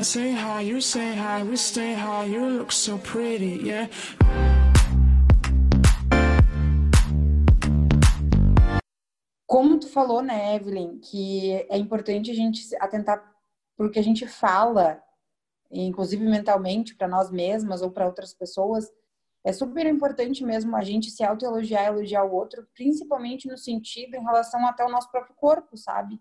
I say hi, you say hi, we stay high, you look so pretty, yeah. Como tu falou, né, Evelyn, que é importante a gente atentar porque a gente fala, inclusive mentalmente, para nós mesmas ou para outras pessoas, é super importante mesmo a gente se autoelogiar, elogiar o outro, principalmente no sentido em relação até o nosso próprio corpo, sabe?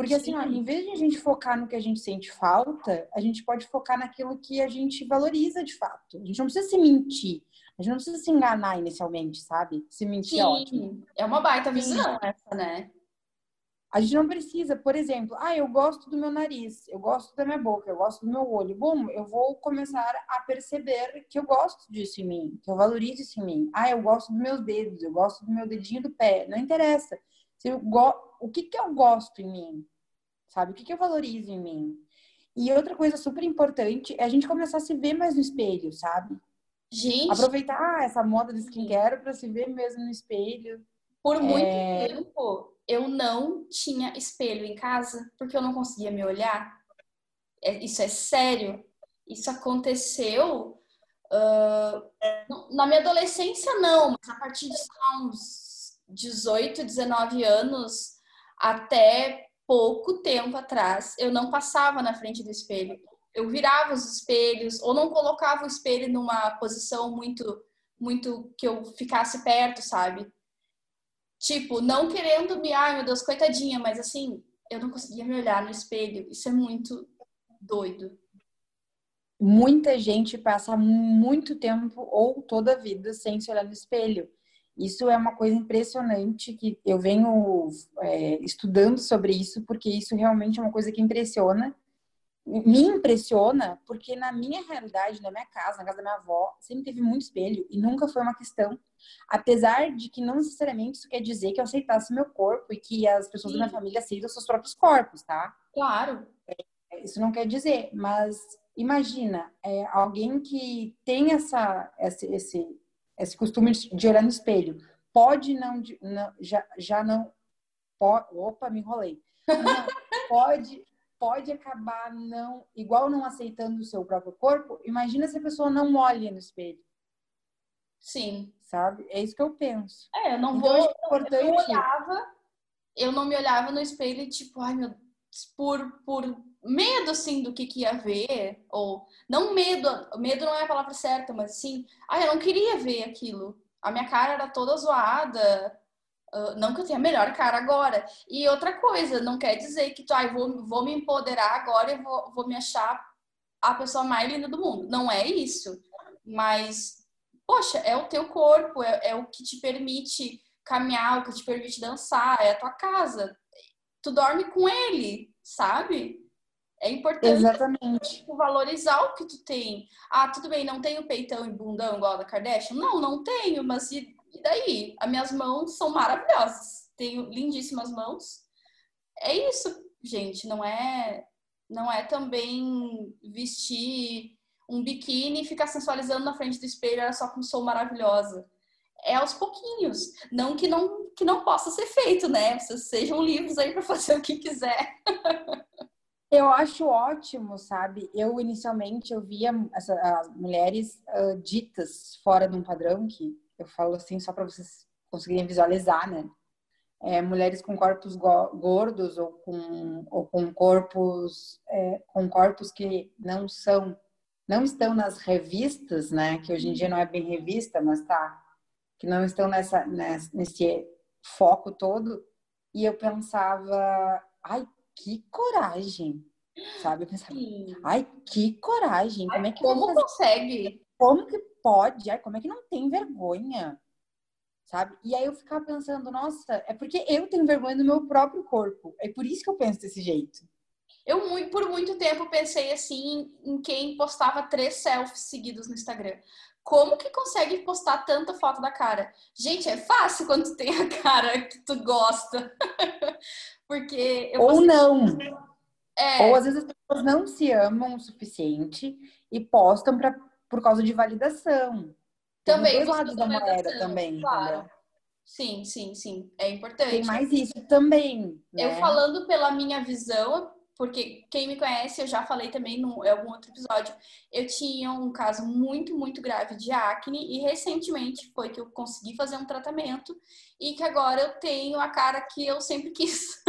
Porque assim, ó, em vez de a gente focar no que a gente sente falta, a gente pode focar naquilo que a gente valoriza de fato. A gente não precisa se mentir. A gente não precisa se enganar inicialmente, sabe? Se mentir Sim, é ótimo. É uma baita visão essa, né? A gente não precisa, por exemplo, ah, eu gosto do meu nariz, eu gosto da minha boca, eu gosto do meu olho. Bom, eu vou começar a perceber que eu gosto disso em mim, que eu valorizo isso em mim. Ah, eu gosto dos meus dedos, eu gosto do meu dedinho do pé. Não interessa. Se eu go... O que, que eu gosto em mim? Sabe? O que, que eu valorizo em mim? E outra coisa super importante é a gente começar a se ver mais no espelho, sabe? Gente, Aproveitar essa moda do skincare para se ver mesmo no espelho. por muito É. tempo eu não tinha espelho em casa porque eu não conseguia me olhar. É- isso é sério. Isso aconteceu não- na minha adolescência, não, mas a partir de uns 18, 19 anos, até pouco tempo atrás, eu não passava na frente do espelho. Eu virava os espelhos, ou não colocava o espelho numa posição muito, muito que eu ficasse perto, sabe? Tipo, não querendo me, ai meu Deus, coitadinha, mas assim, eu não conseguia me olhar no espelho. Isso é muito doido. Muita gente passa muito tempo ou toda a vida sem se olhar no espelho. Isso é uma coisa impressionante que eu venho é, estudando sobre isso, porque isso realmente é uma coisa que impressiona. Me impressiona porque na minha realidade, na minha casa, na casa da minha avó, sempre teve muito espelho e nunca foi uma questão. Apesar de que não necessariamente isso quer dizer que eu aceitasse meu corpo e que as pessoas da minha Sim. família aceitam seus próprios corpos, tá? Claro. Isso não quer dizer, mas imagina é, alguém que tem essa, esse, esse, esse costume de olhar no espelho, pode não, não- já, já não, opa, me enrolei, Não, pode, pode acabar não, igual não aceitando o seu próprio corpo, imagina se a pessoa não olha no espelho, Sim. sabe? É isso que eu penso. É, eu não Então, vou. é Eu não importante, olhava, eu não me olhava no espelho e tipo, ai meu por, por medo assim do que, que ia ver, ou não medo, medo não é a palavra certa, mas assim, ai, eu não queria ver aquilo. A minha cara era toda zoada. ah, não que eu tenha a melhor cara agora. E outra coisa, não quer dizer que tu, ai, vou, vou me empoderar agora e vou, vou me achar a pessoa mais linda do mundo. Não é isso. Mas, poxa, é o teu corpo, é, é o que te permite caminhar, o que te permite dançar, é a tua casa. Tu dorme com ele, sabe? É importante exatamente. valorizar o que tu tem. Ah, tudo bem, não tenho peitão e bundão igual a da Kardashian? Não, não tenho, mas e, e daí? As minhas mãos são maravilhosas. Tenho lindíssimas mãos. É isso, gente, não é não é também vestir um biquíni e ficar sensualizando na frente do espelho, olha só como sou maravilhosa. É aos pouquinhos, não que não que não possa ser feito, né? Vocês sejam livres aí para fazer o que quiser. Eu acho ótimo, sabe? Eu inicialmente eu via essa, as mulheres ah, ditas fora de um padrão que eu falo assim só para vocês conseguirem visualizar, né? É, mulheres com corpos go- gordos ou com, ou com corpos é, com corpos que não são não estão nas revistas, né? Que hoje em dia não é bem revista, mas tá que não estão nessa nessa- nesse foco todo. E eu pensava, ai, que coragem, sabe? Eu pensava, ai, que coragem, como é que Como consegue? Como que pode? Ai, como é que não tem vergonha? Sabe? E aí eu ficava pensando, nossa, é porque eu tenho vergonha do meu próprio corpo. É por isso que eu penso desse jeito. Eu por muito tempo pensei assim em quem postava três selfies seguidos no Instagram. Como que consegue postar tanta foto da cara? Gente, é fácil quando tu tem a cara que tu gosta. Porque eu Ou não. é, Ou às vezes as pessoas não se amam o suficiente e postam pra, por causa de validação. Tem Também, dois você lados da tem moeda também, claro. entendeu? sim, sim, sim, é importante. Tem mais isso também. Eu né? falando pela minha visão, porque quem me conhece, eu já falei também em algum outro episódio, eu tinha um caso muito, muito grave de acne e recentemente foi que eu consegui fazer um tratamento e que agora eu tenho a cara que eu sempre quis.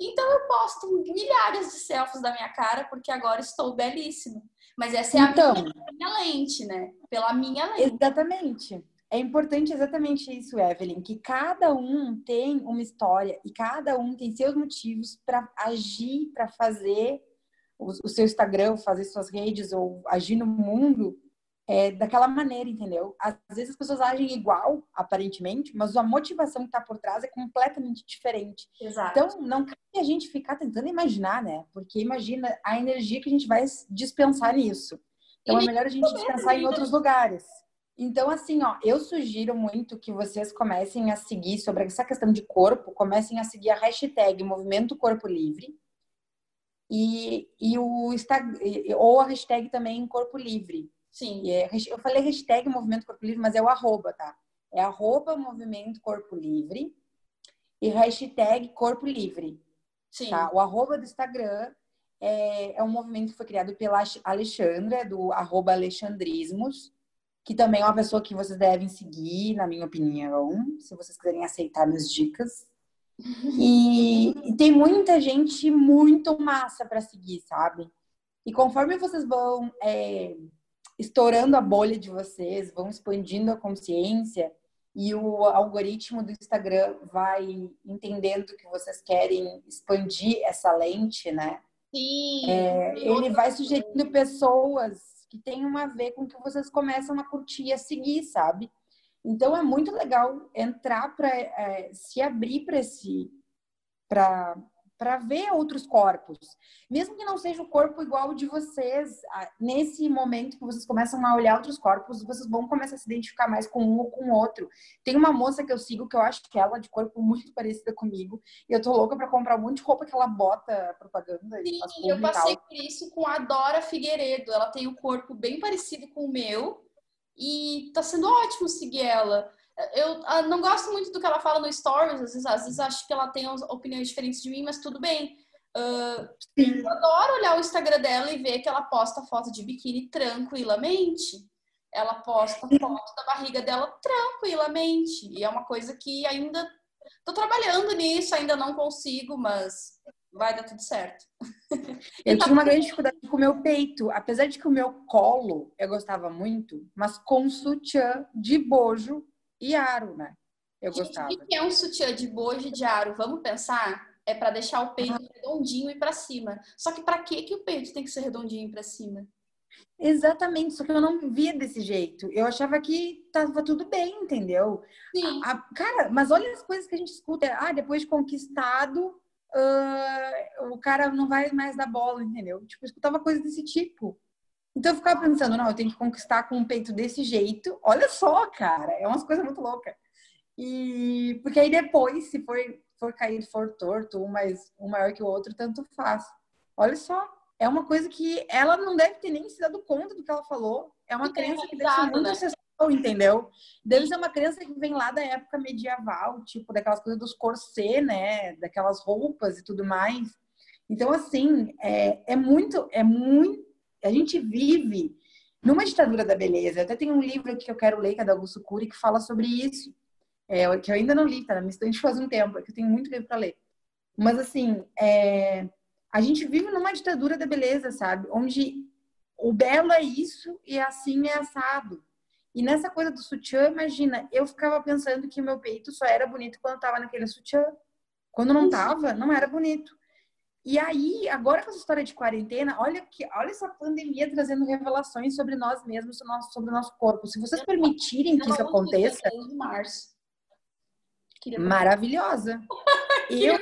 então eu posto milhares de selfies da minha cara porque agora estou belíssima. Mas essa é a Então. minha, minha lente, né? Pela minha lente. Exatamente. É importante exatamente isso, Evelyn, que cada um tem uma história e cada um tem seus motivos para agir, para fazer o, o seu Instagram, fazer suas redes ou agir no mundo é, daquela maneira, entendeu? Às vezes as pessoas agem igual, aparentemente, mas a motivação que está por trás é completamente diferente. Exato. Então, não cabe a gente ficar tentando imaginar, né? Porque imagina a energia que a gente vai dispensar nisso. Então, é melhor a gente dispensar em outros lugares. Então, assim, ó, eu sugiro muito que vocês comecem a seguir sobre essa questão de corpo, comecem a seguir a hashtag Movimento Corpo Livre e, e o Instagram, ou a hashtag também Corpo Livre. Sim. É, eu falei hashtag Movimento Corpo Livre, mas é o arroba, tá? É arroba Movimento Corpo Livre e hashtag Corpo Livre. Sim. Tá? O arroba do Instagram é, é um movimento que foi criado pela Alexandra, do arroba Alexandrismos, que também é uma pessoa que vocês devem seguir, na minha opinião, se vocês quiserem aceitar minhas dicas. E, e tem muita gente muito massa para seguir, sabe? E conforme vocês vão é, estourando a bolha de vocês, vão expandindo a consciência e o algoritmo do Instagram vai entendendo que vocês querem expandir essa lente, né? Sim. É, ele vai sugerindo pessoas que tenham a ver com que vocês começam a curtir e a seguir, sabe? Então é muito legal entrar para é, se abrir para esse para para ver outros corpos, mesmo que não seja o corpo igual o de vocês. Nesse momento que vocês começam a olhar outros corpos, vocês vão começar a se identificar mais com um ou com o outro. Tem uma moça que eu sigo que eu acho que ela é de corpo muito parecida comigo, e eu tô louca para comprar um monte de roupa que ela bota propaganda Sim, eu passei por isso com a Dora Figueiredo. Ela tem um corpo bem parecido com o meu e tá sendo ótimo seguir ela. Eu ah, não gosto muito do que ela fala no Stories, às vezes, às vezes acho que ela tem opiniões diferentes de mim, mas tudo bem. Ah, eu adoro olhar o Instagram dela e ver que ela posta foto de biquíni tranquilamente. Ela posta foto da barriga dela tranquilamente. E é uma coisa que ainda tô trabalhando nisso, ainda não consigo, mas vai dar tudo certo. Eu tinha uma grande dificuldade com o meu peito, apesar de que o meu colo eu gostava muito, mas com sutiã de bojo e aro, né? Eu gostava. O que é um sutiã de bojo e de aro? Vamos pensar? É para deixar o peito redondinho e para cima. Só que para que que o peito tem que ser redondinho para cima? Exatamente, só que eu não via desse jeito. Eu achava que tava tudo bem, entendeu? Sim. A- cara, mas olha as coisas que a gente escuta. Ah, depois de conquistado, ah, o cara não vai mais dar bola, entendeu? Tipo, eu escutava coisas desse tipo. Então eu ficava pensando, não, eu tenho que conquistar com um peito desse jeito. Olha só, cara, é umas coisas muito loucas. E porque aí depois, se for, for cair, for torto, um, mais, um maior que o outro, tanto faz. Olha só, é uma coisa que ela não deve ter nem se dado conta do que ela falou. É uma crença que deve ser muito né? ancestral, entendeu? Deve ser uma crença que vem lá da época medieval, tipo, daquelas coisas dos corset, né? Daquelas roupas e tudo mais. Então, assim, é, é muito, é muito. A gente vive numa ditadura da beleza. Eu até tem um livro aqui que eu quero ler, que é da Augusto Cury, que fala sobre isso. É, que eu ainda não li, tá minha estante faz um tempo, é que eu tenho muito livro para ler. Mas, assim, é, a gente vive numa ditadura da beleza, sabe? Onde o belo é isso e assim é assado. E nessa coisa do sutiã, imagina, eu ficava pensando que o meu peito só era bonito quando tava naquele sutiã. Quando não tava, não era bonito. E aí, agora com essa história de quarentena, olha que, olha essa pandemia trazendo revelações sobre nós mesmos, sobre o nosso, sobre o nosso corpo. Se vocês permitirem que isso aconteça, março. Maravilhosa. Eu,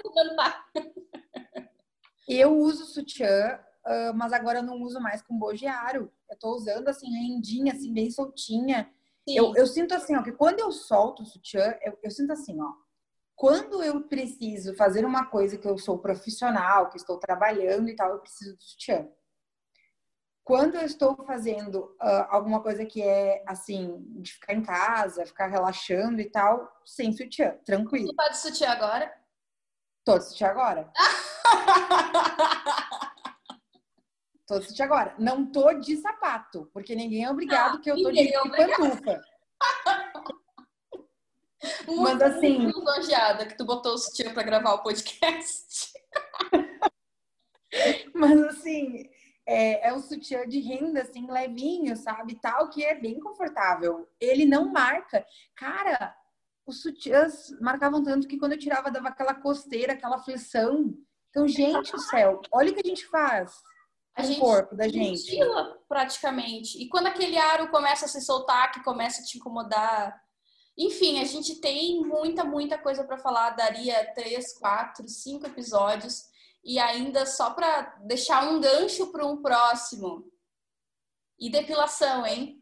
eu uso sutiã, ah, mas agora eu não uso mais com bojearo. Eu tô usando assim, rendinha, assim, bem soltinha. Eu, eu sinto assim, ó, que quando eu solto o sutiã, eu, eu sinto assim, ó. Quando eu preciso fazer uma coisa que eu sou profissional, que estou trabalhando e tal, eu preciso do sutiã. Quando eu estou fazendo ah, alguma coisa que é assim, de ficar em casa, ficar relaxando e tal, sem sutiã, tranquilo. Tu tá de sutiã agora? Tô de sutiã agora. tô de sutiã agora. Não tô de sapato, porque ninguém é obrigado que eu tô de é pantufa. Muito, Mas assim- muito lisonjeada que tu botou o sutiã pra gravar o podcast. Mas assim, é, é um sutiã de renda, assim, levinho, sabe? Tal, que é bem confortável. Ele não marca. Cara, os sutiãs marcavam tanto que quando eu tirava dava aquela costeira, aquela aflição. Então, gente do céu, olha o que a gente faz A gente corpo da gente. praticamente. E quando aquele aro começa a se soltar, que começa a te incomodar. Enfim, a gente tem muita, muita coisa pra falar. Daria três, quatro, cinco episódios. E ainda só pra deixar um gancho para um próximo. E depilação, hein?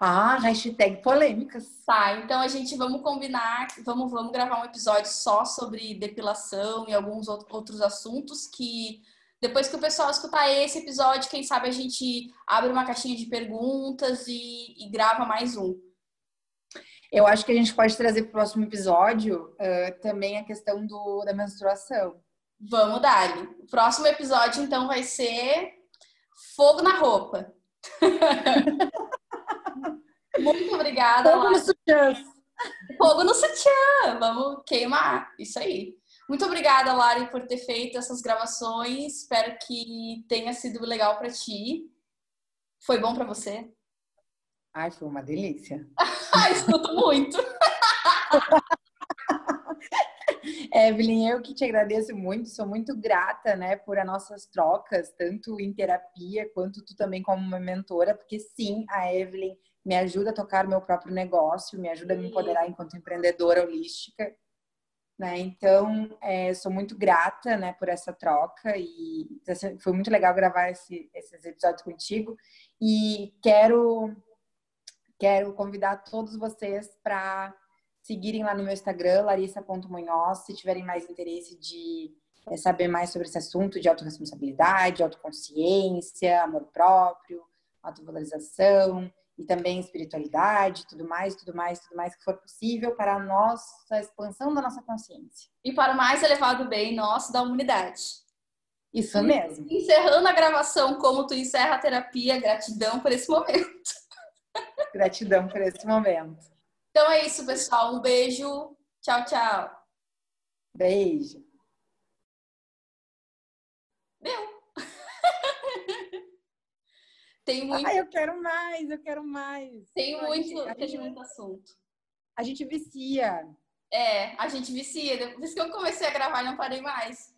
Ah, hashtag polêmicas. Tá, então a gente vamos combinar, vamos, vamos gravar um episódio só sobre depilação e alguns out- outros assuntos que depois que o pessoal escutar esse episódio, quem sabe a gente abre uma caixinha de perguntas e, e grava mais um. Eu acho que a gente pode trazer para o próximo episódio ah, também a questão do, da menstruação. Vamos dar. O próximo episódio então vai ser fogo na roupa. Muito obrigada. Fogo Lara. nos sutiãs. Fogo no sutiã, vamos queimar. Isso aí. Muito obrigada, Lari, por ter feito essas gravações. Espero que tenha sido legal para ti. Foi bom para você? Ai, foi uma delícia. Ah, escuto muito. Evelyn, eu que te agradeço muito, sou muito grata, né, por as nossas trocas, tanto em terapia quanto tu também como uma mentora, porque sim, a Evelyn me ajuda a tocar meu próprio negócio, me ajuda a me empoderar enquanto empreendedora holística, né? Então, é, sou muito grata, né, por essa troca e foi muito legal gravar esse, esses episódios contigo e quero quero convidar todos vocês para seguirem lá no meu Instagram, larissa.munhoz, se tiverem mais interesse de é, saber mais sobre esse assunto de autorresponsabilidade, autoconsciência, amor próprio, autovalorização e também espiritualidade, tudo mais, tudo mais, tudo mais que for possível para a nossa expansão da nossa consciência. E para o mais elevado bem nosso da humanidade. Isso mesmo. Encerrando a gravação como tu encerra a terapia, gratidão por esse momento. Gratidão por esse momento. Então é isso, pessoal. Um beijo. Tchau, tchau. Beijo. Deu. Tem muito, Ai, eu quero mais, eu quero mais. tem A muito, gente- a gente- muito assunto. A gente vicia. É, a gente vicia. Depois que eu comecei a gravar, não parei mais.